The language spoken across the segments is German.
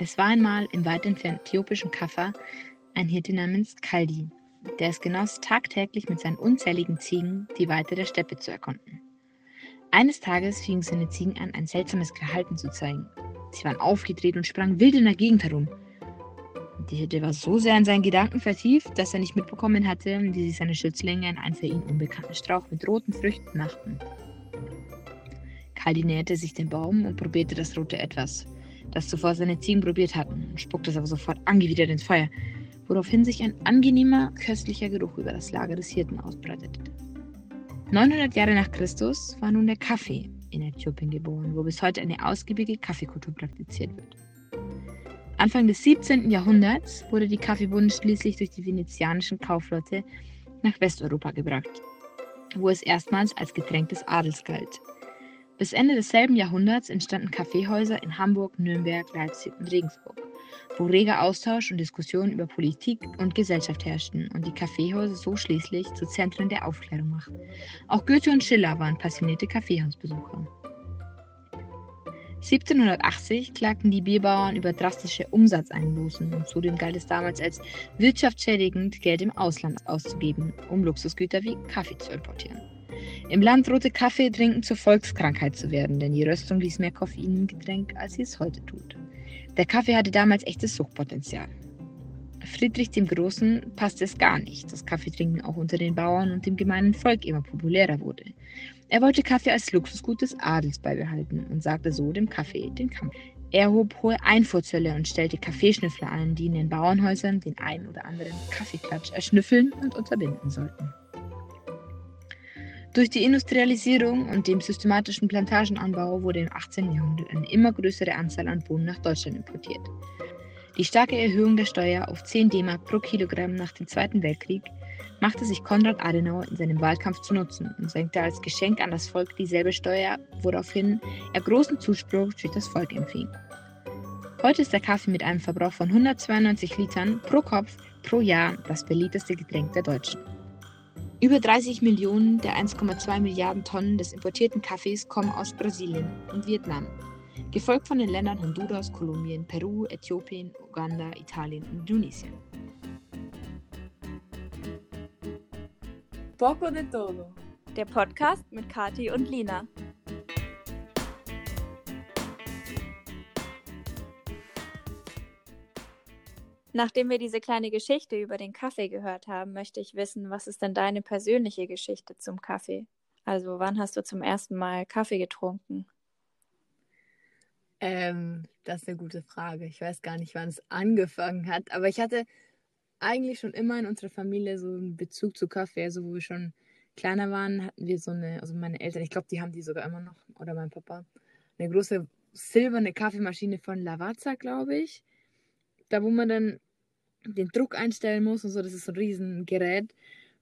Es war einmal im weit entfernten äthiopischen Kaffa ein Hirte namens Kaldi, der es genoss, tagtäglich mit seinen unzähligen Ziegen die Weite der Steppe zu erkunden. Eines Tages fingen seine Ziegen an, ein seltsames Verhalten zu zeigen. Sie waren aufgedreht und sprangen wild in der Gegend herum. Die Hirte war so sehr in seinen Gedanken vertieft, dass er nicht mitbekommen hatte, wie sich seine Schützlinge in einen für ihn unbekannten Strauch mit roten Früchten machten. Kaldi näherte sich dem Baum und probierte das rote Etwas das zuvor seine Ziegen probiert hatten, und spuckte es aber sofort angewidert ins Feuer, woraufhin sich ein angenehmer, köstlicher Geruch über das Lager des Hirten ausbreitete. 900 Jahre nach Christus war nun der Kaffee in Äthiopien geboren, wo bis heute eine ausgiebige Kaffeekultur praktiziert wird. Anfang des 17. Jahrhunderts wurde die Kaffeebohne schließlich durch die venezianischen Kaufflotte nach Westeuropa gebracht, wo es erstmals als Getränk des Adels galt. Bis Ende desselben Jahrhunderts entstanden Kaffeehäuser in Hamburg, Nürnberg, Leipzig und Regensburg, wo reger Austausch und Diskussionen über Politik und Gesellschaft herrschten und die Kaffeehäuser so schließlich zu Zentren der Aufklärung machten. Auch Goethe und Schiller waren passionierte Kaffeehausbesucher. 1780 klagten die Bierbauern über drastische Umsatzeinbußen und zudem galt es damals als wirtschaftsschädigend, Geld im Ausland auszugeben, um Luxusgüter wie Kaffee zu importieren. Im Land drohte Kaffee trinken zur Volkskrankheit zu werden, denn die Röstung ließ mehr Koffein im Getränk, als sie es heute tut. Der Kaffee hatte damals echtes Suchtpotenzial. Friedrich dem Großen passte es gar nicht, dass Kaffeetrinken auch unter den Bauern und dem gemeinen Volk immer populärer wurde. Er wollte Kaffee als Luxusgut des Adels beibehalten und sagte so dem Kaffee den Kampf. Er hob hohe Einfuhrzölle und stellte Kaffeeschnüffler ein, die in den Bauernhäusern den ein oder anderen Kaffeeklatsch erschnüffeln und unterbinden sollten. Durch die Industrialisierung und dem systematischen Plantagenanbau wurde im 18. Jahrhundert eine immer größere Anzahl an Bohnen nach Deutschland importiert. Die starke Erhöhung der Steuer auf 10 DM pro Kilogramm nach dem Zweiten Weltkrieg machte sich Konrad Adenauer in seinem Wahlkampf zu nutzen und senkte als Geschenk an das Volk dieselbe Steuer, woraufhin er großen Zuspruch durch das Volk empfing. Heute ist der Kaffee mit einem Verbrauch von 192 Litern pro Kopf pro Jahr das beliebteste Getränk der Deutschen. Über 30 Millionen der 1,2 Milliarden Tonnen des importierten Kaffees kommen aus Brasilien und Vietnam, gefolgt von den Ländern Honduras, Kolumbien, Peru, Äthiopien, Uganda, Italien und Indonesien. Poco de todo. Der Podcast mit Kati und Lina. Nachdem wir diese kleine Geschichte über den Kaffee gehört haben, möchte ich wissen, was ist denn deine persönliche Geschichte zum Kaffee? Also wann hast du zum ersten Mal Kaffee getrunken? Ähm, das ist eine gute Frage. Ich weiß gar nicht, wann es angefangen hat, aber ich hatte eigentlich schon immer in unserer Familie so einen Bezug zu Kaffee. Also wo wir schon kleiner waren, hatten wir so eine, also meine Eltern, ich glaube, die haben die sogar immer noch, oder mein Papa, eine große silberne Kaffeemaschine von Lavazza, glaube ich da wo man dann den Druck einstellen muss und so, das ist so ein Riesengerät.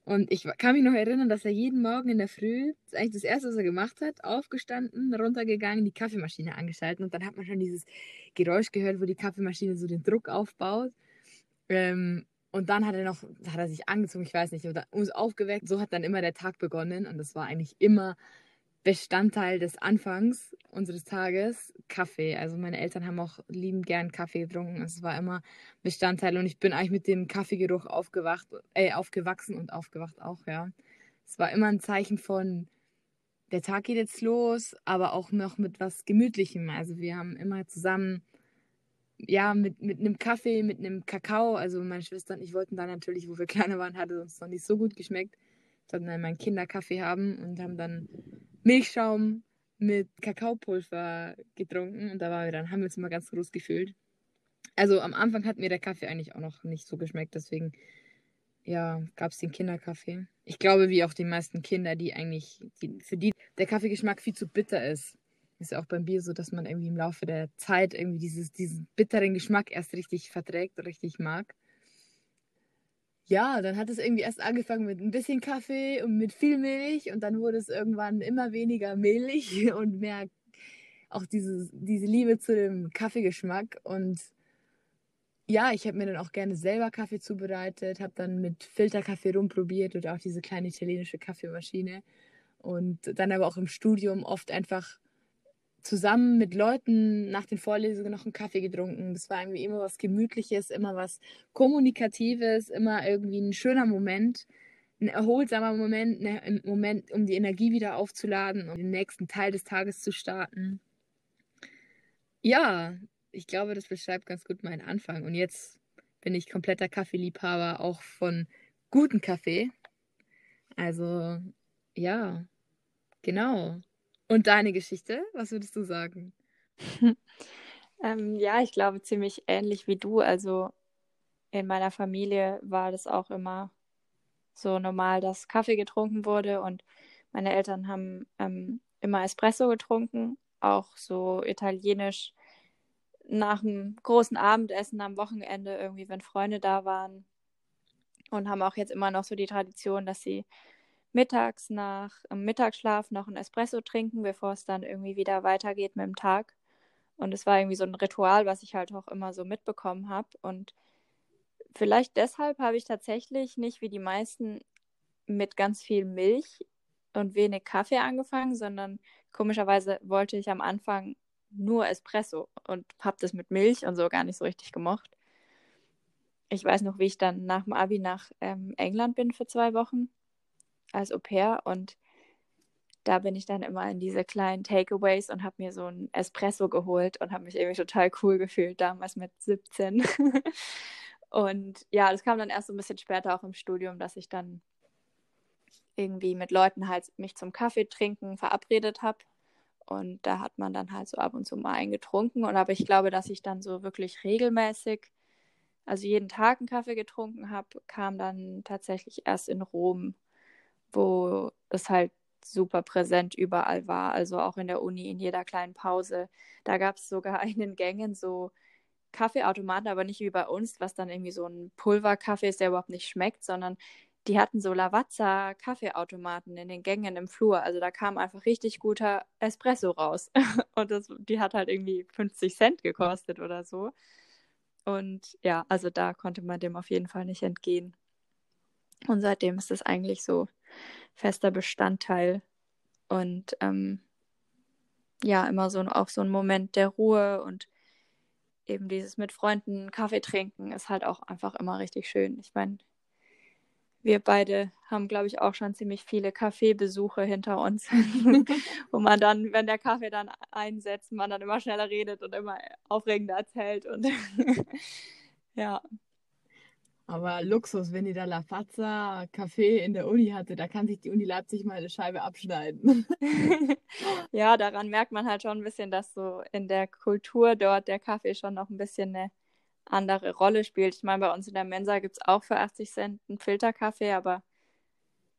Und ich kann mich noch erinnern, dass er jeden Morgen in der Früh, das ist eigentlich das Erste, was er gemacht hat, aufgestanden, runtergegangen, die Kaffeemaschine angeschaltet und dann hat man schon dieses Geräusch gehört, wo die Kaffeemaschine so den Druck aufbaut. Ähm, und dann hat er noch, hat er sich angezogen, ich weiß nicht, oder uns aufgeweckt. So hat dann immer der Tag begonnen und das war eigentlich immer Bestandteil des Anfangs unseres Tages Kaffee. Also meine Eltern haben auch liebend gern Kaffee getrunken. Es war immer Bestandteil und ich bin eigentlich mit dem Kaffeegeruch aufgewacht, äh, aufgewachsen und aufgewacht auch, ja. Es war immer ein Zeichen von, der Tag geht jetzt los, aber auch noch mit was Gemütlichem. Also wir haben immer zusammen, ja, mit, mit einem Kaffee, mit einem Kakao. Also meine Schwester und ich wollten da natürlich, wo wir kleiner waren, hatte uns noch nicht so gut geschmeckt. Sollten dann meinen Kinderkaffee haben und haben dann Milchschaum mit Kakaopulver getrunken und da waren wir dann, haben wir uns immer ganz groß gefühlt. Also am Anfang hat mir der Kaffee eigentlich auch noch nicht so geschmeckt, deswegen ja, gab es den Kinderkaffee. Ich glaube, wie auch die meisten Kinder, die eigentlich, die, für die der Kaffeegeschmack viel zu bitter ist. Ist ja auch beim Bier so, dass man irgendwie im Laufe der Zeit irgendwie dieses, diesen bitteren Geschmack erst richtig verträgt, richtig mag. Ja, dann hat es irgendwie erst angefangen mit ein bisschen Kaffee und mit viel Milch und dann wurde es irgendwann immer weniger Milch und mehr auch diese, diese Liebe zu dem Kaffeegeschmack. Und ja, ich habe mir dann auch gerne selber Kaffee zubereitet, habe dann mit Filterkaffee rumprobiert oder auch diese kleine italienische Kaffeemaschine und dann aber auch im Studium oft einfach zusammen mit Leuten nach den Vorlesungen noch einen Kaffee getrunken. Das war irgendwie immer was Gemütliches, immer was Kommunikatives, immer irgendwie ein schöner Moment, ein erholsamer Moment, ne, ein Moment, um die Energie wieder aufzuladen, um den nächsten Teil des Tages zu starten. Ja, ich glaube, das beschreibt ganz gut meinen Anfang. Und jetzt bin ich kompletter Kaffeeliebhaber, auch von guten Kaffee. Also, ja, genau. Und deine Geschichte, was würdest du sagen? ähm, ja, ich glaube ziemlich ähnlich wie du. Also in meiner Familie war das auch immer so normal, dass Kaffee getrunken wurde und meine Eltern haben ähm, immer Espresso getrunken, auch so italienisch nach dem großen Abendessen am Wochenende irgendwie, wenn Freunde da waren und haben auch jetzt immer noch so die Tradition, dass sie mittags nach dem Mittagsschlaf noch ein Espresso trinken, bevor es dann irgendwie wieder weitergeht mit dem Tag. Und es war irgendwie so ein Ritual, was ich halt auch immer so mitbekommen habe. Und vielleicht deshalb habe ich tatsächlich nicht wie die meisten mit ganz viel Milch und wenig Kaffee angefangen, sondern komischerweise wollte ich am Anfang nur Espresso und habe das mit Milch und so gar nicht so richtig gemocht. Ich weiß noch, wie ich dann nach dem Abi nach ähm, England bin für zwei Wochen als Au pair und da bin ich dann immer in diese kleinen Takeaways und habe mir so ein Espresso geholt und habe mich irgendwie total cool gefühlt, damals mit 17. und ja, das kam dann erst so ein bisschen später auch im Studium, dass ich dann irgendwie mit Leuten halt mich zum Kaffee trinken verabredet habe. Und da hat man dann halt so ab und zu mal eingetrunken. Und aber ich glaube, dass ich dann so wirklich regelmäßig, also jeden Tag einen Kaffee getrunken habe, kam dann tatsächlich erst in Rom wo es halt super präsent überall war, also auch in der Uni, in jeder kleinen Pause. Da gab es sogar in den Gängen so Kaffeeautomaten, aber nicht wie bei uns, was dann irgendwie so ein Pulverkaffee ist, der überhaupt nicht schmeckt, sondern die hatten so Lavazza Kaffeeautomaten in den Gängen im Flur. Also da kam einfach richtig guter Espresso raus. Und das, die hat halt irgendwie 50 Cent gekostet oder so. Und ja, also da konnte man dem auf jeden Fall nicht entgehen. Und seitdem ist es eigentlich so fester Bestandteil und ähm, ja, immer so auch so ein Moment der Ruhe und eben dieses mit Freunden Kaffee trinken ist halt auch einfach immer richtig schön. Ich meine, wir beide haben, glaube ich, auch schon ziemlich viele Kaffeebesuche hinter uns, wo man dann, wenn der Kaffee dann einsetzt, man dann immer schneller redet und immer aufregender erzählt und ja, aber Luxus, wenn ihr da La Fazza Kaffee in der Uni hatte, da kann sich die Uni Leipzig mal eine Scheibe abschneiden. ja, daran merkt man halt schon ein bisschen, dass so in der Kultur dort der Kaffee schon noch ein bisschen eine andere Rolle spielt. Ich meine, bei uns in der Mensa gibt es auch für 80 Cent einen Filterkaffee, aber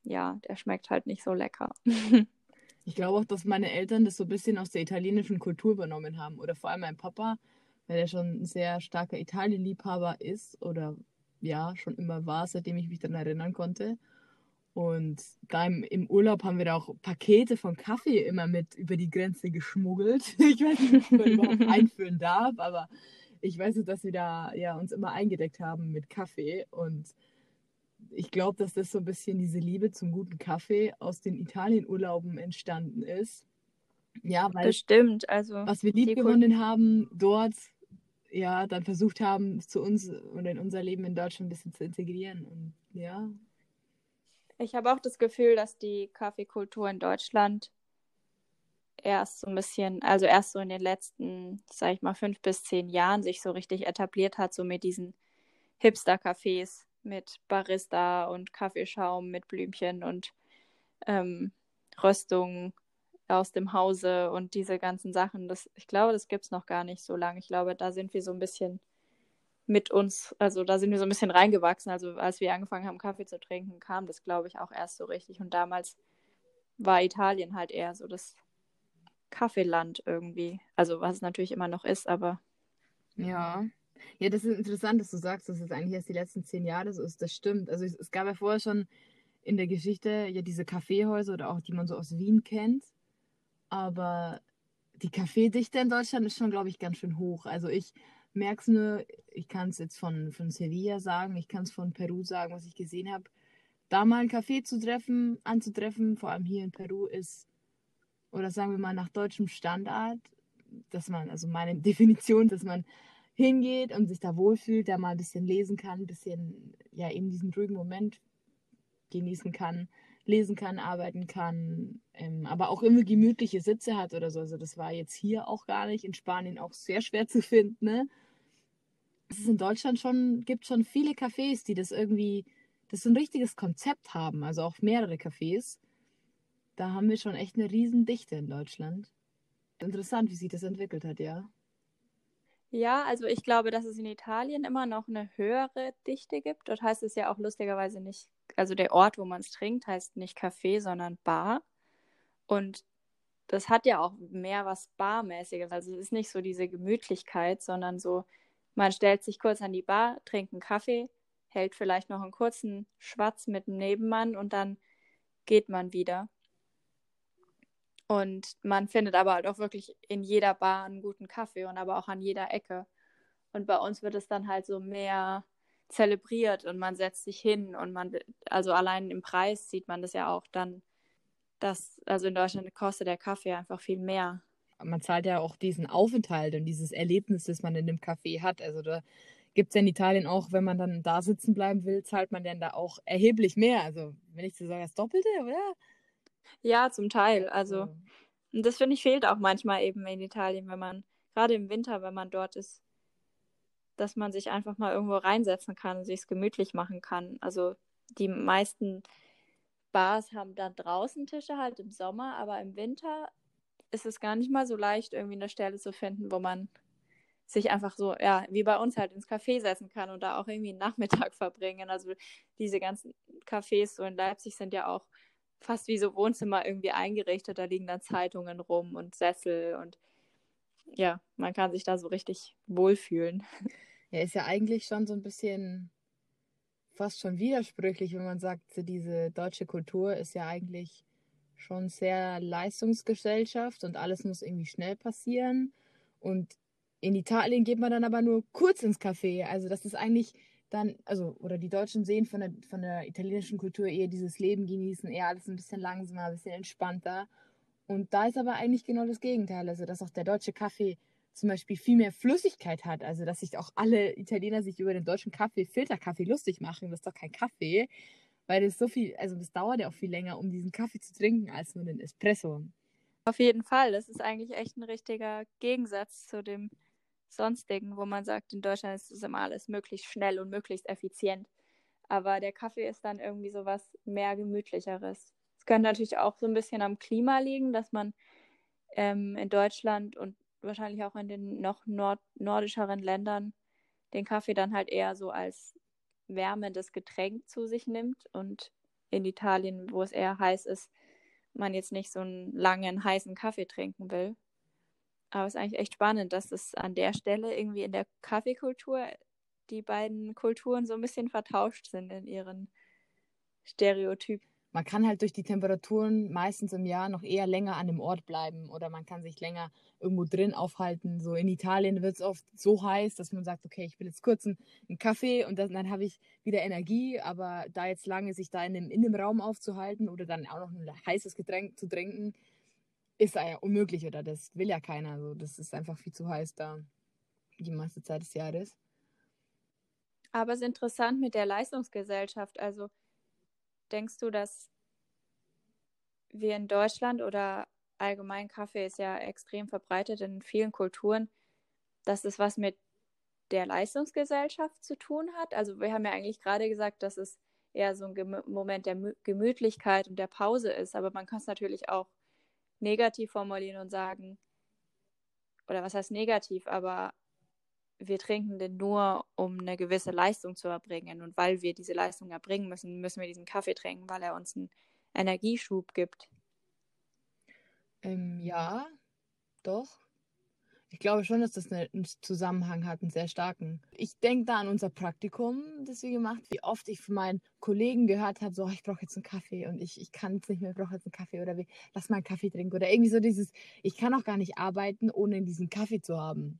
ja, der schmeckt halt nicht so lecker. ich glaube auch, dass meine Eltern das so ein bisschen aus der italienischen Kultur übernommen haben. Oder vor allem mein Papa, weil er schon ein sehr starker Italienliebhaber ist oder ja schon immer war, seitdem ich mich daran erinnern konnte. Und da im, im, Urlaub haben wir da auch Pakete von Kaffee immer mit über die Grenze geschmuggelt. Ich weiß nicht, ob man überhaupt einführen darf, aber ich weiß nicht, dass wir da ja, uns immer eingedeckt haben mit Kaffee. Und ich glaube, dass das so ein bisschen diese Liebe zum guten Kaffee aus den Italienurlauben entstanden ist. Ja, weil Bestimmt, also was wir lieb gewonnen haben dort ja, dann versucht haben, zu uns oder in unser Leben in Deutschland ein bisschen zu integrieren. Und ja. Ich habe auch das Gefühl, dass die Kaffeekultur in Deutschland erst so ein bisschen, also erst so in den letzten, sag ich mal, fünf bis zehn Jahren sich so richtig etabliert hat, so mit diesen Hipster-Cafés mit Barista und Kaffeeschaum mit Blümchen und ähm, Röstung aus dem Hause und diese ganzen Sachen. Das, ich glaube, das gibt es noch gar nicht so lange. Ich glaube, da sind wir so ein bisschen mit uns, also da sind wir so ein bisschen reingewachsen. Also als wir angefangen haben, Kaffee zu trinken, kam das, glaube ich, auch erst so richtig. Und damals war Italien halt eher so das Kaffeeland irgendwie. Also was es natürlich immer noch ist, aber. Ja. Ja, das ist interessant, dass du sagst, dass es eigentlich erst die letzten zehn Jahre so ist. Das stimmt. Also es, es gab ja vorher schon in der Geschichte ja diese Kaffeehäuser oder auch die man so aus Wien kennt. Aber die Kaffeedichte in Deutschland ist schon, glaube ich, ganz schön hoch. Also ich merke es nur, ich kann es jetzt von, von Sevilla sagen, ich kann es von Peru sagen, was ich gesehen habe. Da mal einen Kaffee zu treffen, anzutreffen, vor allem hier in Peru, ist oder sagen wir mal nach deutschem Standard, dass man, also meine Definition, dass man hingeht und sich da wohlfühlt, da mal ein bisschen lesen kann, ein bisschen, ja, eben diesen ruhigen Moment genießen kann, lesen kann, arbeiten kann, ähm, aber auch immer gemütliche Sitze hat oder so. Also das war jetzt hier auch gar nicht, in Spanien auch sehr schwer zu finden, ne? Es ist in Deutschland schon, gibt schon viele Cafés, die das irgendwie, das so ein richtiges Konzept haben, also auch mehrere Cafés. Da haben wir schon echt eine Riesendichte in Deutschland. Interessant, wie sich das entwickelt hat, ja. Ja, also ich glaube, dass es in Italien immer noch eine höhere Dichte gibt. Dort heißt es ja auch lustigerweise nicht, also der Ort, wo man es trinkt, heißt nicht Café, sondern Bar. Und das hat ja auch mehr was Barmäßiges. Also es ist nicht so diese Gemütlichkeit, sondern so, man stellt sich kurz an die Bar, trinkt einen Kaffee, hält vielleicht noch einen kurzen Schwatz mit dem Nebenmann und dann geht man wieder. Und man findet aber halt auch wirklich in jeder Bar einen guten Kaffee und aber auch an jeder Ecke. Und bei uns wird es dann halt so mehr zelebriert und man setzt sich hin und man, also allein im Preis sieht man das ja auch dann, dass, also in Deutschland kostet der Kaffee einfach viel mehr. Man zahlt ja auch diesen Aufenthalt und dieses Erlebnis, das man in dem Café hat. Also da gibt es ja in Italien auch, wenn man dann da sitzen bleiben will, zahlt man dann da auch erheblich mehr. Also wenn ich so sage, das Doppelte, oder? Ja, zum Teil. Also, und das finde ich fehlt auch manchmal eben in Italien, wenn man, gerade im Winter, wenn man dort ist, dass man sich einfach mal irgendwo reinsetzen kann und sich es gemütlich machen kann. Also die meisten Bars haben dann draußen Tische halt im Sommer, aber im Winter ist es gar nicht mal so leicht, irgendwie eine Stelle zu finden, wo man sich einfach so, ja, wie bei uns halt ins Café setzen kann und da auch irgendwie einen Nachmittag verbringen. Also diese ganzen Cafés so in Leipzig sind ja auch fast wie so Wohnzimmer irgendwie eingerichtet. Da liegen dann Zeitungen rum und Sessel und ja, man kann sich da so richtig wohlfühlen. Ja, ist ja eigentlich schon so ein bisschen fast schon widersprüchlich, wenn man sagt, diese deutsche Kultur ist ja eigentlich schon sehr Leistungsgesellschaft und alles muss irgendwie schnell passieren. Und in Italien geht man dann aber nur kurz ins Café. Also das ist eigentlich dann, also, oder die Deutschen sehen von der, von der italienischen Kultur eher dieses Leben genießen, eher alles ein bisschen langsamer, ein bisschen entspannter. Und da ist aber eigentlich genau das Gegenteil. Also, dass auch der deutsche Kaffee zum Beispiel viel mehr Flüssigkeit hat. Also, dass sich auch alle Italiener sich über den deutschen Kaffee, Filterkaffee lustig machen. Das ist doch kein Kaffee. Weil das so viel, also das dauert ja auch viel länger, um diesen Kaffee zu trinken, als nur den Espresso. Auf jeden Fall. Das ist eigentlich echt ein richtiger Gegensatz zu dem sonstigen, wo man sagt, in Deutschland ist es immer alles möglichst schnell und möglichst effizient. Aber der Kaffee ist dann irgendwie so was mehr gemütlicheres. Es könnte natürlich auch so ein bisschen am Klima liegen, dass man ähm, in Deutschland und wahrscheinlich auch in den noch nord nordischeren Ländern den Kaffee dann halt eher so als wärmendes Getränk zu sich nimmt und in Italien, wo es eher heiß ist, man jetzt nicht so einen langen heißen Kaffee trinken will. Aber es ist eigentlich echt spannend, dass es an der Stelle irgendwie in der Kaffeekultur die beiden Kulturen so ein bisschen vertauscht sind in ihren Stereotypen. Man kann halt durch die Temperaturen meistens im Jahr noch eher länger an dem Ort bleiben oder man kann sich länger irgendwo drin aufhalten. So in Italien wird es oft so heiß, dass man sagt, okay, ich will jetzt kurz einen, einen Kaffee und dann, dann habe ich wieder Energie, aber da jetzt lange sich da in dem, in dem Raum aufzuhalten oder dann auch noch ein heißes Getränk zu trinken, ist ja unmöglich oder das will ja keiner. Also das ist einfach viel zu heiß da die meiste Zeit des Jahres. Aber es ist interessant mit der Leistungsgesellschaft. Also denkst du, dass wir in Deutschland oder allgemein Kaffee ist ja extrem verbreitet in vielen Kulturen, dass es was mit der Leistungsgesellschaft zu tun hat? Also wir haben ja eigentlich gerade gesagt, dass es eher so ein Moment der Gemütlichkeit und der Pause ist, aber man kann es natürlich auch negativ formulieren und sagen, oder was heißt negativ, aber wir trinken den nur, um eine gewisse Leistung zu erbringen. Und weil wir diese Leistung erbringen müssen, müssen wir diesen Kaffee trinken, weil er uns einen Energieschub gibt. Ähm, ja, doch. Ich glaube schon, dass das einen Zusammenhang hat, einen sehr starken. Ich denke da an unser Praktikum, das wir gemacht haben. Wie oft ich von meinen Kollegen gehört habe, so, oh, ich brauche jetzt einen Kaffee und ich, ich kann es nicht mehr, ich brauche jetzt einen Kaffee oder wie, lass mal einen Kaffee trinken. Oder irgendwie so dieses, ich kann auch gar nicht arbeiten, ohne diesen Kaffee zu haben.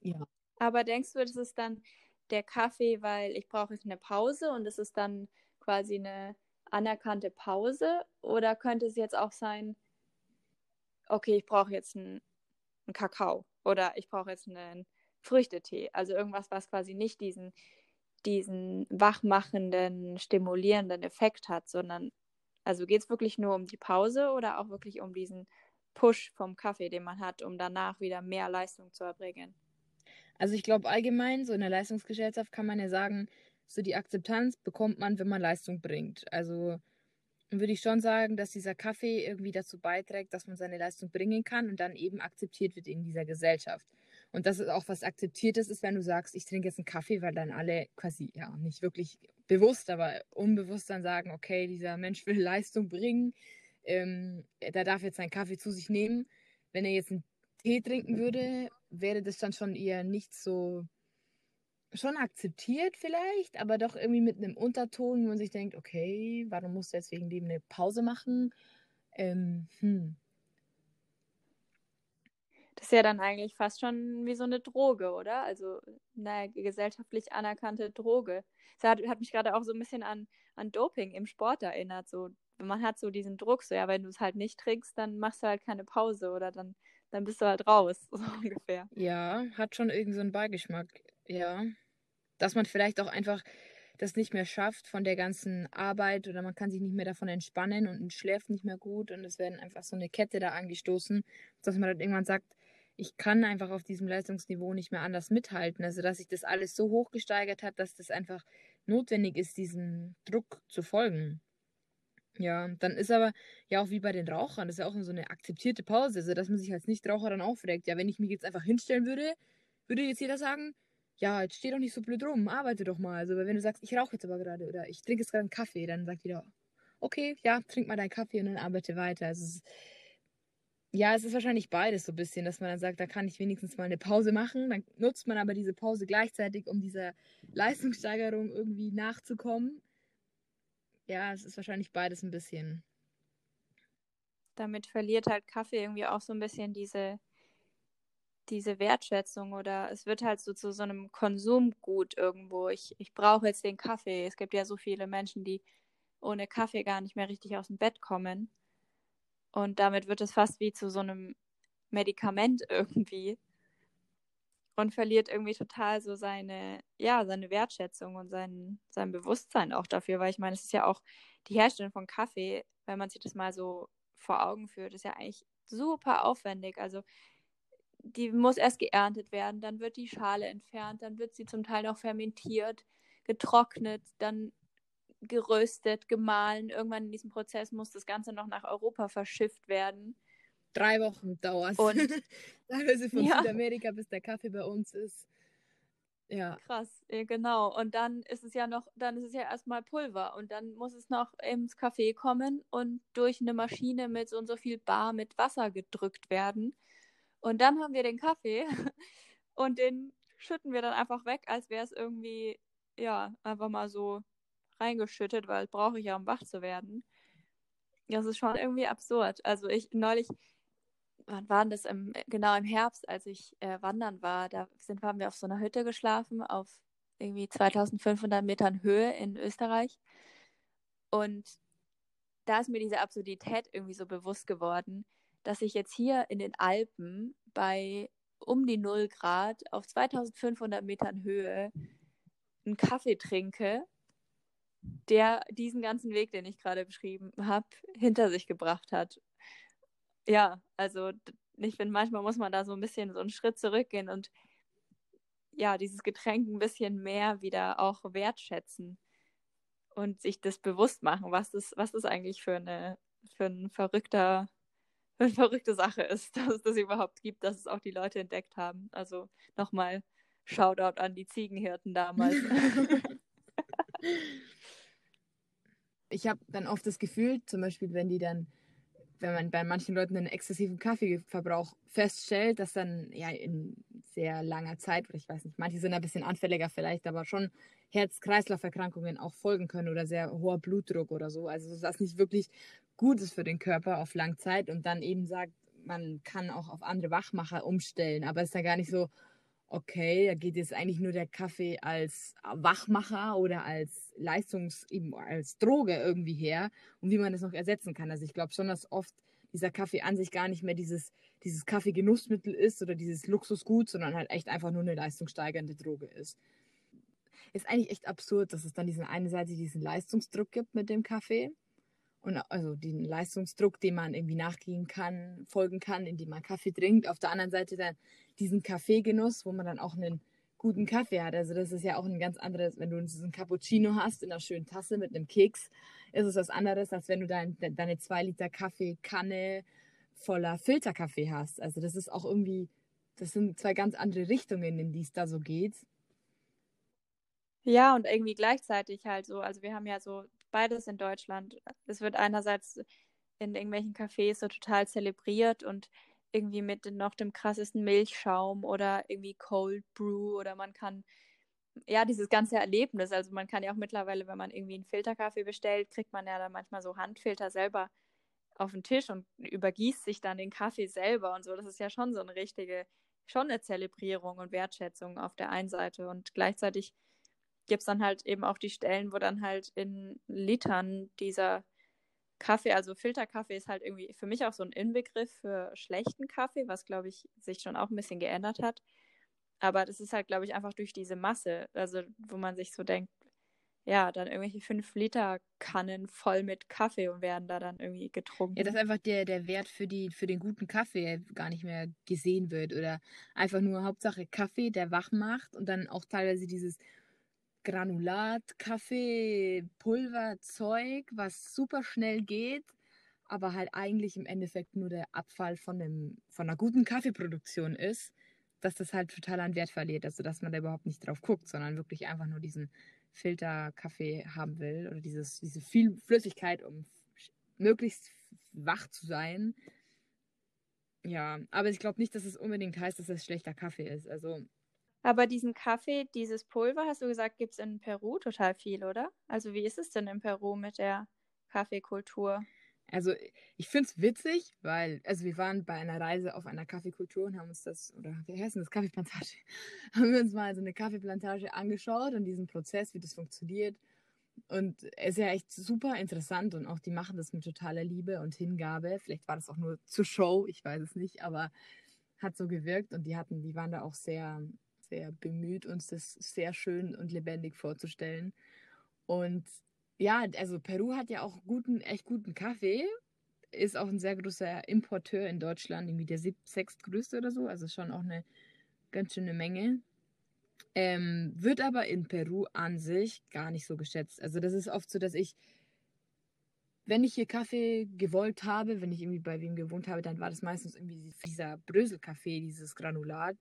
Ja. Aber denkst du, das ist dann der Kaffee, weil ich brauche jetzt eine Pause und es ist dann quasi eine anerkannte Pause? Oder könnte es jetzt auch sein, okay, ich brauche jetzt einen, einen Kakao oder ich brauche jetzt einen Früchtetee. Also irgendwas, was quasi nicht diesen, diesen wachmachenden, stimulierenden Effekt hat, sondern also geht es wirklich nur um die Pause oder auch wirklich um diesen Push vom Kaffee, den man hat, um danach wieder mehr Leistung zu erbringen? Also ich glaube allgemein, so in der Leistungsgesellschaft kann man ja sagen, so die Akzeptanz bekommt man, wenn man Leistung bringt. Also würde ich schon sagen, dass dieser Kaffee irgendwie dazu beiträgt, dass man seine Leistung bringen kann und dann eben akzeptiert wird in dieser Gesellschaft. Und das ist auch was Akzeptiertes ist, wenn du sagst, ich trinke jetzt einen Kaffee, weil dann alle quasi, ja, nicht wirklich bewusst, aber unbewusst dann sagen, okay, dieser Mensch will Leistung bringen, ähm, der darf jetzt seinen Kaffee zu sich nehmen. Wenn er jetzt einen Tee trinken würde, wäre das dann schon eher nicht so schon akzeptiert vielleicht, aber doch irgendwie mit einem Unterton, wo man sich denkt, okay, warum musst du jetzt wegen dem eine Pause machen? Ähm, hm. Das ist ja dann eigentlich fast schon wie so eine Droge, oder? Also eine gesellschaftlich anerkannte Droge. Das hat, hat mich gerade auch so ein bisschen an, an Doping im Sport erinnert. So, man hat so diesen Druck, so ja, wenn du es halt nicht trinkst, dann machst du halt keine Pause oder dann, dann bist du halt raus, so ungefähr. Ja, hat schon irgend so einen Beigeschmack, ja. Dass man vielleicht auch einfach das nicht mehr schafft von der ganzen Arbeit oder man kann sich nicht mehr davon entspannen und schläft nicht mehr gut und es werden einfach so eine Kette da angestoßen, dass man dann irgendwann sagt, ich kann einfach auf diesem Leistungsniveau nicht mehr anders mithalten. Also dass sich das alles so hoch gesteigert hat, dass das einfach notwendig ist, diesem Druck zu folgen. Ja, dann ist aber ja auch wie bei den Rauchern, das ist ja auch so eine akzeptierte Pause, also dass man sich als Nichtraucher dann aufregt. Ja, wenn ich mich jetzt einfach hinstellen würde, würde jetzt jeder sagen, ja, jetzt steh doch nicht so blöd rum, arbeite doch mal. Also wenn du sagst, ich rauche jetzt aber gerade oder ich trinke jetzt gerade einen Kaffee, dann sagt jeder, okay, ja, trink mal deinen Kaffee und dann arbeite weiter. Also es ist, ja, es ist wahrscheinlich beides so ein bisschen, dass man dann sagt, da kann ich wenigstens mal eine Pause machen. Dann nutzt man aber diese Pause gleichzeitig, um dieser Leistungssteigerung irgendwie nachzukommen. Ja, es ist wahrscheinlich beides ein bisschen. Damit verliert halt Kaffee irgendwie auch so ein bisschen diese, diese Wertschätzung oder es wird halt so zu so einem Konsumgut irgendwo. Ich, ich brauche jetzt den Kaffee. Es gibt ja so viele Menschen, die ohne Kaffee gar nicht mehr richtig aus dem Bett kommen. Und damit wird es fast wie zu so einem Medikament irgendwie und verliert irgendwie total so seine, ja, seine Wertschätzung und sein, sein Bewusstsein auch dafür, weil ich meine, es ist ja auch die Herstellung von Kaffee, wenn man sich das mal so vor Augen führt, ist ja eigentlich super aufwendig. Also die muss erst geerntet werden, dann wird die Schale entfernt, dann wird sie zum Teil noch fermentiert, getrocknet, dann geröstet, gemahlen. Irgendwann in diesem Prozess muss das Ganze noch nach Europa verschifft werden drei Wochen dauert Und teilweise von ja. Südamerika bis der Kaffee bei uns ist. Ja. Krass, genau. Und dann ist es ja noch, dann ist es ja erstmal Pulver und dann muss es noch ins Kaffee kommen und durch eine Maschine mit so und so viel Bar mit Wasser gedrückt werden. Und dann haben wir den Kaffee und den schütten wir dann einfach weg, als wäre es irgendwie, ja, einfach mal so reingeschüttet, weil brauche ich ja, um wach zu werden. Das ist schon irgendwie absurd. Also ich neulich, wann war das? Im, genau im Herbst, als ich äh, wandern war, da sind, haben wir auf so einer Hütte geschlafen, auf irgendwie 2500 Metern Höhe in Österreich. Und da ist mir diese Absurdität irgendwie so bewusst geworden, dass ich jetzt hier in den Alpen bei um die 0 Grad auf 2500 Metern Höhe einen Kaffee trinke, der diesen ganzen Weg, den ich gerade beschrieben habe, hinter sich gebracht hat. Ja, also ich finde, manchmal muss man da so ein bisschen so einen Schritt zurückgehen und ja, dieses Getränk ein bisschen mehr wieder auch wertschätzen und sich das bewusst machen, was das, was das eigentlich für eine, für ein verrückter, eine verrückte Sache ist, dass es das überhaupt gibt, dass es auch die Leute entdeckt haben. Also nochmal Shoutout an die Ziegenhirten damals. ich habe dann oft das Gefühl, zum Beispiel, wenn die dann wenn man bei manchen Leuten einen exzessiven Kaffeeverbrauch feststellt, dass dann ja in sehr langer Zeit, oder ich weiß nicht, manche sind ein bisschen anfälliger vielleicht, aber schon Herz-Kreislauf-Erkrankungen auch folgen können oder sehr hoher Blutdruck oder so. Also dass das nicht wirklich gut ist für den Körper auf lang Zeit und dann eben sagt, man kann auch auf andere Wachmacher umstellen, aber es ist ja gar nicht so, okay, da geht jetzt eigentlich nur der Kaffee als Wachmacher oder als Leistungs, eben als Droge irgendwie her und wie man das noch ersetzen kann. Also ich glaube schon, dass oft dieser Kaffee an sich gar nicht mehr dieses, dieses Kaffeegenussmittel ist oder dieses Luxusgut, sondern halt echt einfach nur eine leistungssteigernde Droge ist. Ist eigentlich echt absurd, dass es dann diesen eine Seite diesen Leistungsdruck gibt mit dem Kaffee und also den Leistungsdruck, dem man irgendwie nachgehen kann, folgen kann, indem man Kaffee trinkt. Auf der anderen Seite dann diesen Kaffeegenuss, wo man dann auch einen guten Kaffee hat. Also das ist ja auch ein ganz anderes, wenn du einen Cappuccino hast in einer schönen Tasse mit einem Keks, ist es was anderes, als wenn du dein, deine zwei Liter Kaffeekanne voller Filterkaffee hast. Also das ist auch irgendwie, das sind zwei ganz andere Richtungen, in die es da so geht. Ja, und irgendwie gleichzeitig halt so, also wir haben ja so beides in Deutschland. Es wird einerseits in irgendwelchen Cafés so total zelebriert und irgendwie mit noch dem krassesten Milchschaum oder irgendwie Cold Brew oder man kann ja dieses ganze Erlebnis, also man kann ja auch mittlerweile, wenn man irgendwie einen Filterkaffee bestellt, kriegt man ja dann manchmal so Handfilter selber auf den Tisch und übergießt sich dann den Kaffee selber und so. Das ist ja schon so eine richtige, schon eine Zelebrierung und Wertschätzung auf der einen Seite und gleichzeitig gibt es dann halt eben auch die Stellen, wo dann halt in Litern dieser Kaffee, also Filterkaffee ist halt irgendwie für mich auch so ein Inbegriff für schlechten Kaffee, was glaube ich sich schon auch ein bisschen geändert hat. Aber das ist halt, glaube ich, einfach durch diese Masse, also wo man sich so denkt, ja, dann irgendwelche 5 Liter Kannen voll mit Kaffee und werden da dann irgendwie getrunken. Ja, dass einfach der, der Wert für, die, für den guten Kaffee gar nicht mehr gesehen wird oder einfach nur Hauptsache Kaffee, der wach macht und dann auch teilweise dieses Granulat, Kaffee, Pulver, Zeug, was super schnell geht, aber halt eigentlich im Endeffekt nur der Abfall von, dem, von einer guten Kaffeeproduktion ist, dass das halt total an Wert verliert. Also, dass man da überhaupt nicht drauf guckt, sondern wirklich einfach nur diesen Filterkaffee haben will oder dieses, diese viel Flüssigkeit, um möglichst wach zu sein. Ja, aber ich glaube nicht, dass es unbedingt heißt, dass es schlechter Kaffee ist. Also aber diesen Kaffee, dieses Pulver, hast du gesagt, gibt es in Peru total viel, oder? Also wie ist es denn in Peru mit der Kaffeekultur? Also ich finde es witzig, weil, also wir waren bei einer Reise auf einer Kaffeekultur und haben uns das, oder wie heißt denn das, Kaffeeplantage, haben wir uns mal so eine Kaffeeplantage angeschaut und diesen Prozess, wie das funktioniert. Und es ist ja echt super interessant und auch die machen das mit totaler Liebe und Hingabe. Vielleicht war das auch nur zur Show, ich weiß es nicht, aber hat so gewirkt und die hatten, die waren da auch sehr sehr bemüht, uns das sehr schön und lebendig vorzustellen. Und ja, also Peru hat ja auch guten, echt guten Kaffee, ist auch ein sehr großer Importeur in Deutschland, irgendwie der sechstgrößte oder so, also schon auch eine ganz schöne Menge. Ähm, wird aber in Peru an sich gar nicht so geschätzt. Also das ist oft so, dass ich, wenn ich hier Kaffee gewollt habe, wenn ich irgendwie bei wem gewohnt habe, dann war das meistens irgendwie dieser Bröselkaffee, dieses Granulat.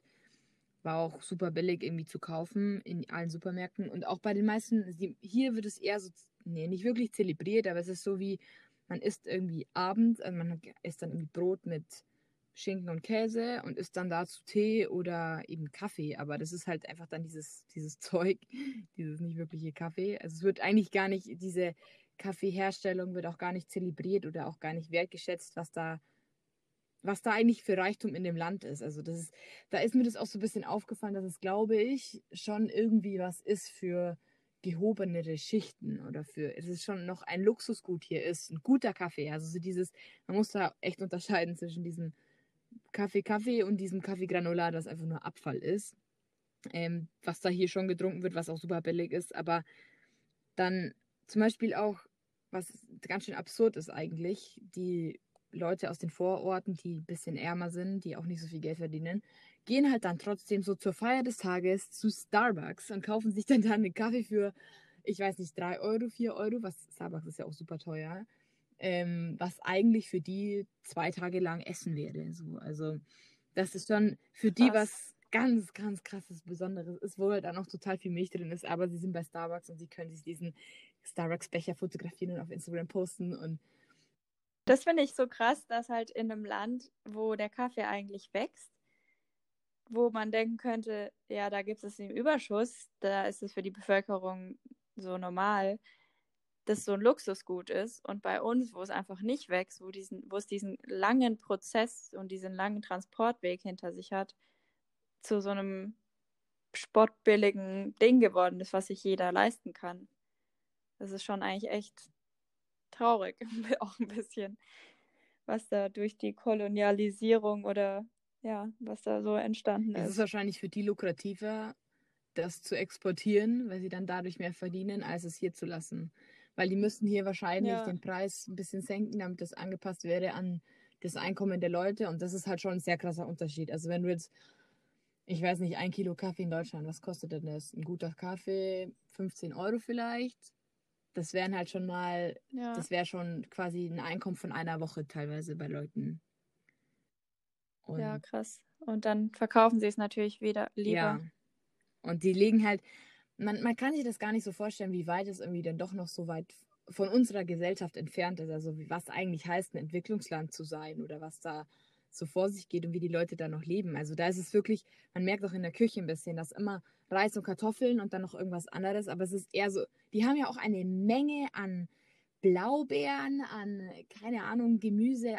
War auch super billig irgendwie zu kaufen in allen Supermärkten. Und auch bei den meisten, hier wird es eher so, nee, nicht wirklich zelebriert, aber es ist so wie, man isst irgendwie abends, also man isst dann irgendwie Brot mit Schinken und Käse und isst dann dazu Tee oder eben Kaffee. Aber das ist halt einfach dann dieses, dieses Zeug, dieses nicht wirkliche Kaffee. Also es wird eigentlich gar nicht, diese Kaffeeherstellung wird auch gar nicht zelebriert oder auch gar nicht wertgeschätzt, was da was da eigentlich für Reichtum in dem Land ist. Also das ist, da ist mir das auch so ein bisschen aufgefallen, dass es, glaube ich, schon irgendwie was ist für gehobenere Schichten oder für, es ist schon noch ein Luxusgut hier ist, ein guter Kaffee. Also so dieses, man muss da echt unterscheiden zwischen diesem Kaffee Kaffee und diesem Kaffee Granular, das einfach nur Abfall ist. Ähm, was da hier schon getrunken wird, was auch super billig ist, aber dann zum Beispiel auch, was ganz schön absurd ist eigentlich, die Leute aus den Vororten, die ein bisschen ärmer sind, die auch nicht so viel Geld verdienen, gehen halt dann trotzdem so zur Feier des Tages zu Starbucks und kaufen sich dann, dann einen Kaffee für, ich weiß nicht, 3 Euro, 4 Euro, was Starbucks ist ja auch super teuer, ähm, was eigentlich für die zwei Tage lang Essen wäre. So. Also das ist schon für die was, was ganz, ganz krasses, Besonderes ist, wo halt dann auch total viel Milch drin ist, aber sie sind bei Starbucks und sie können sich diesen Starbucks-Becher fotografieren und auf Instagram posten und das finde ich so krass, dass halt in einem Land, wo der Kaffee eigentlich wächst, wo man denken könnte, ja, da gibt es einen Überschuss, da ist es für die Bevölkerung so normal, dass so ein Luxusgut ist. Und bei uns, wo es einfach nicht wächst, wo, diesen, wo es diesen langen Prozess und diesen langen Transportweg hinter sich hat, zu so einem spottbilligen Ding geworden ist, was sich jeder leisten kann. Das ist schon eigentlich echt traurig, auch ein bisschen. was da durch die Kolonialisierung oder ja, was da so entstanden Es ist. ist wahrscheinlich für die lukrativer, das zu exportieren, weil sie dann dadurch mehr verdienen, als es hier zu lassen. Weil die müssten hier wahrscheinlich Ja. den Preis ein bisschen senken, damit das angepasst wäre an das Einkommen der Leute. Und das ist halt schon ein sehr krasser Unterschied. Also wenn du jetzt, ich weiß nicht, ein Kilo Kaffee in Deutschland, was kostet denn das? Ein guter Kaffee, 15 Euro vielleicht. Das wären halt schon mal, Ja, das wäre schon quasi ein Einkommen von einer Woche teilweise bei Leuten. Und ja, krass. Und dann verkaufen sie es natürlich wieder lieber. Ja. Und die legen halt, man, man kann sich das gar nicht so vorstellen, wie weit es irgendwie dann doch noch so weit von unserer Gesellschaft entfernt ist. Also was eigentlich heißt, ein Entwicklungsland zu sein oder was da so vor sich geht und wie die Leute da noch leben. Also da ist es wirklich, man merkt auch in der Küche ein bisschen, dass immer Reis und Kartoffeln und dann noch irgendwas anderes, aber es ist eher so, die haben ja auch eine Menge an Blaubeeren, an, keine Ahnung, Gemüse,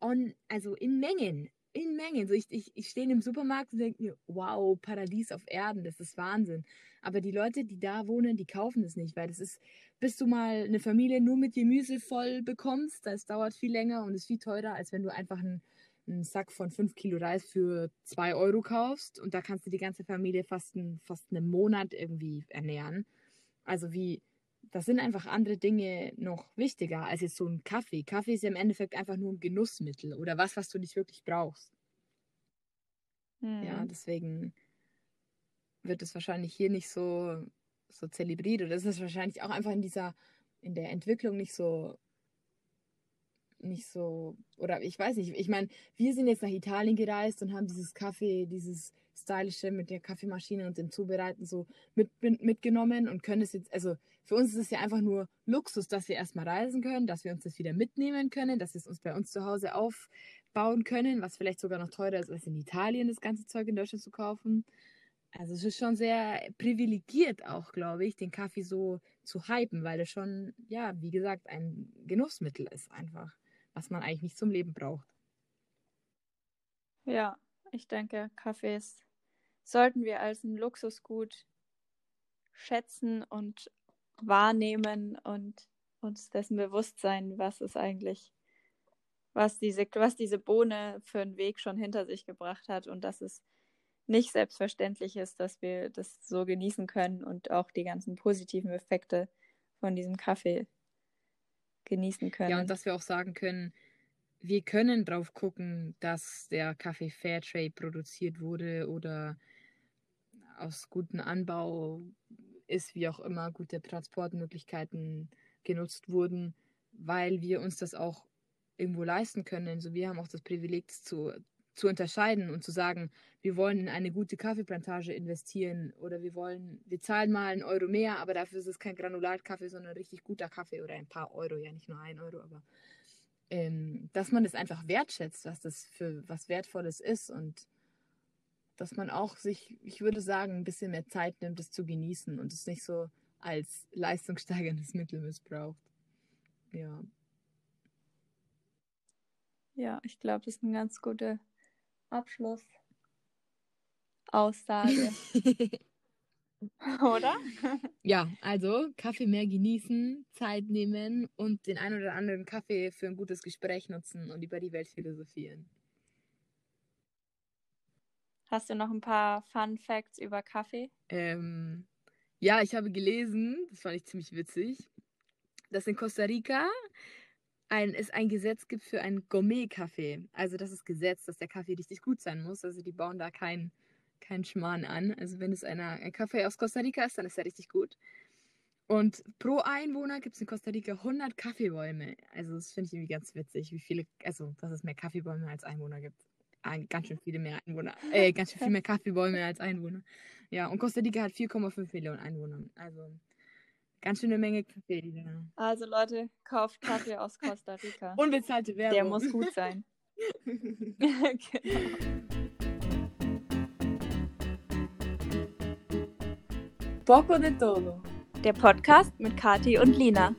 on, also in Mengen, in Mengen. So ich, ich, ich stehe im Supermarkt und denke mir, wow, Paradies auf Erden, das ist Wahnsinn. Aber die Leute, die da wohnen, die kaufen das nicht, weil das ist, bis du mal eine Familie nur mit Gemüse voll bekommst, das dauert viel länger und ist viel teurer, als wenn du einfach einen, einen Sack von 5 Kilo Reis für 2 Euro kaufst und da kannst du die ganze Familie fast, ein, fast einen Monat irgendwie ernähren. Also wie, das sind einfach andere Dinge noch wichtiger als jetzt so ein Kaffee. Kaffee ist ja im Endeffekt einfach nur ein Genussmittel oder was, was du nicht wirklich brauchst. Hm. Ja, deswegen wird es wahrscheinlich hier nicht so, so zelebriert. Oder es ist wahrscheinlich auch einfach in dieser, in der Entwicklung nicht so, nicht so, oder ich weiß nicht, ich meine, wir sind jetzt nach Italien gereist und haben dieses Kaffee, dieses stylische mit der Kaffeemaschine und dem Zubereiten so mit, mit, mitgenommen und können es jetzt, also für uns ist es ja einfach nur Luxus, dass wir erstmal reisen können, dass wir uns das wieder mitnehmen können, dass wir es uns bei uns zu Hause aufbauen können, was vielleicht sogar noch teurer ist, als in Italien das ganze Zeug in Deutschland zu kaufen. Also es ist schon sehr privilegiert auch, glaube ich, den Kaffee so zu hypen, weil es schon, ja, wie gesagt, ein Genussmittel ist einfach, was man eigentlich nicht zum Leben braucht. Ja, ich denke, Kaffees sollten wir als ein Luxusgut schätzen und wahrnehmen und uns dessen bewusst sein, was es eigentlich, was diese, was diese Bohne für einen Weg schon hinter sich gebracht hat und dass es nicht selbstverständlich ist, dass wir das so genießen können und auch die ganzen positiven Effekte von diesem Kaffee genießen können. Ja, und dass wir auch sagen können, wir können drauf gucken, dass der Kaffee Fairtrade produziert wurde oder aus gutem Anbau ist, wie auch immer, gute Transportmöglichkeiten genutzt wurden, weil wir uns das auch irgendwo leisten können. Also wir haben auch das Privileg, das zu, zu unterscheiden und zu sagen, wir wollen in eine gute Kaffeeplantage investieren oder wir wollen, wir zahlen mal einen Euro mehr, aber dafür ist es kein Granulatkaffee, sondern ein richtig guter Kaffee oder ein paar Euro, ja nicht nur ein Euro, aber ähm, dass man das einfach wertschätzt, was das für was Wertvolles ist und dass man auch sich, ich würde sagen, ein bisschen mehr Zeit nimmt, es zu genießen und es nicht so als leistungssteigerndes Mittel missbraucht. Ja. Ja, ich glaube, das ist eine ganz gute Abschlussaussage, oder? ja, also Kaffee mehr genießen, Zeit nehmen und den ein oder anderen Kaffee für ein gutes Gespräch nutzen und über die Welt philosophieren. Hast du noch ein paar Fun Facts über Kaffee? Ähm, ja, ich habe gelesen, das fand ich ziemlich witzig, dass in Costa Rica ein, es ein Gesetz gibt für einen Gourmet-Kaffee. Also das ist Gesetz, dass der Kaffee richtig gut sein muss. Also die bauen da keinen kein Schmarrn an. Also wenn es einer, ein Kaffee aus Costa Rica ist, dann ist er richtig gut. Und pro Einwohner gibt es in Costa Rica 100 Kaffeebäume. Also das finde ich irgendwie ganz witzig, wie viele, also dass es mehr Kaffeebäume als Einwohner gibt. Ein, ganz schön viele mehr Einwohner, äh, ganz schön viel mehr Kaffeebäume als Einwohner. Ja, und Costa Rica hat 4,5 Millionen Einwohner. Also ganz schöne Menge Kaffee, die da. Also Leute, kauft Kaffee aus Costa Rica. Unbezahlte Werbung. Der muss gut sein. genau. Poco de todo. Der Podcast mit Kati und Lina.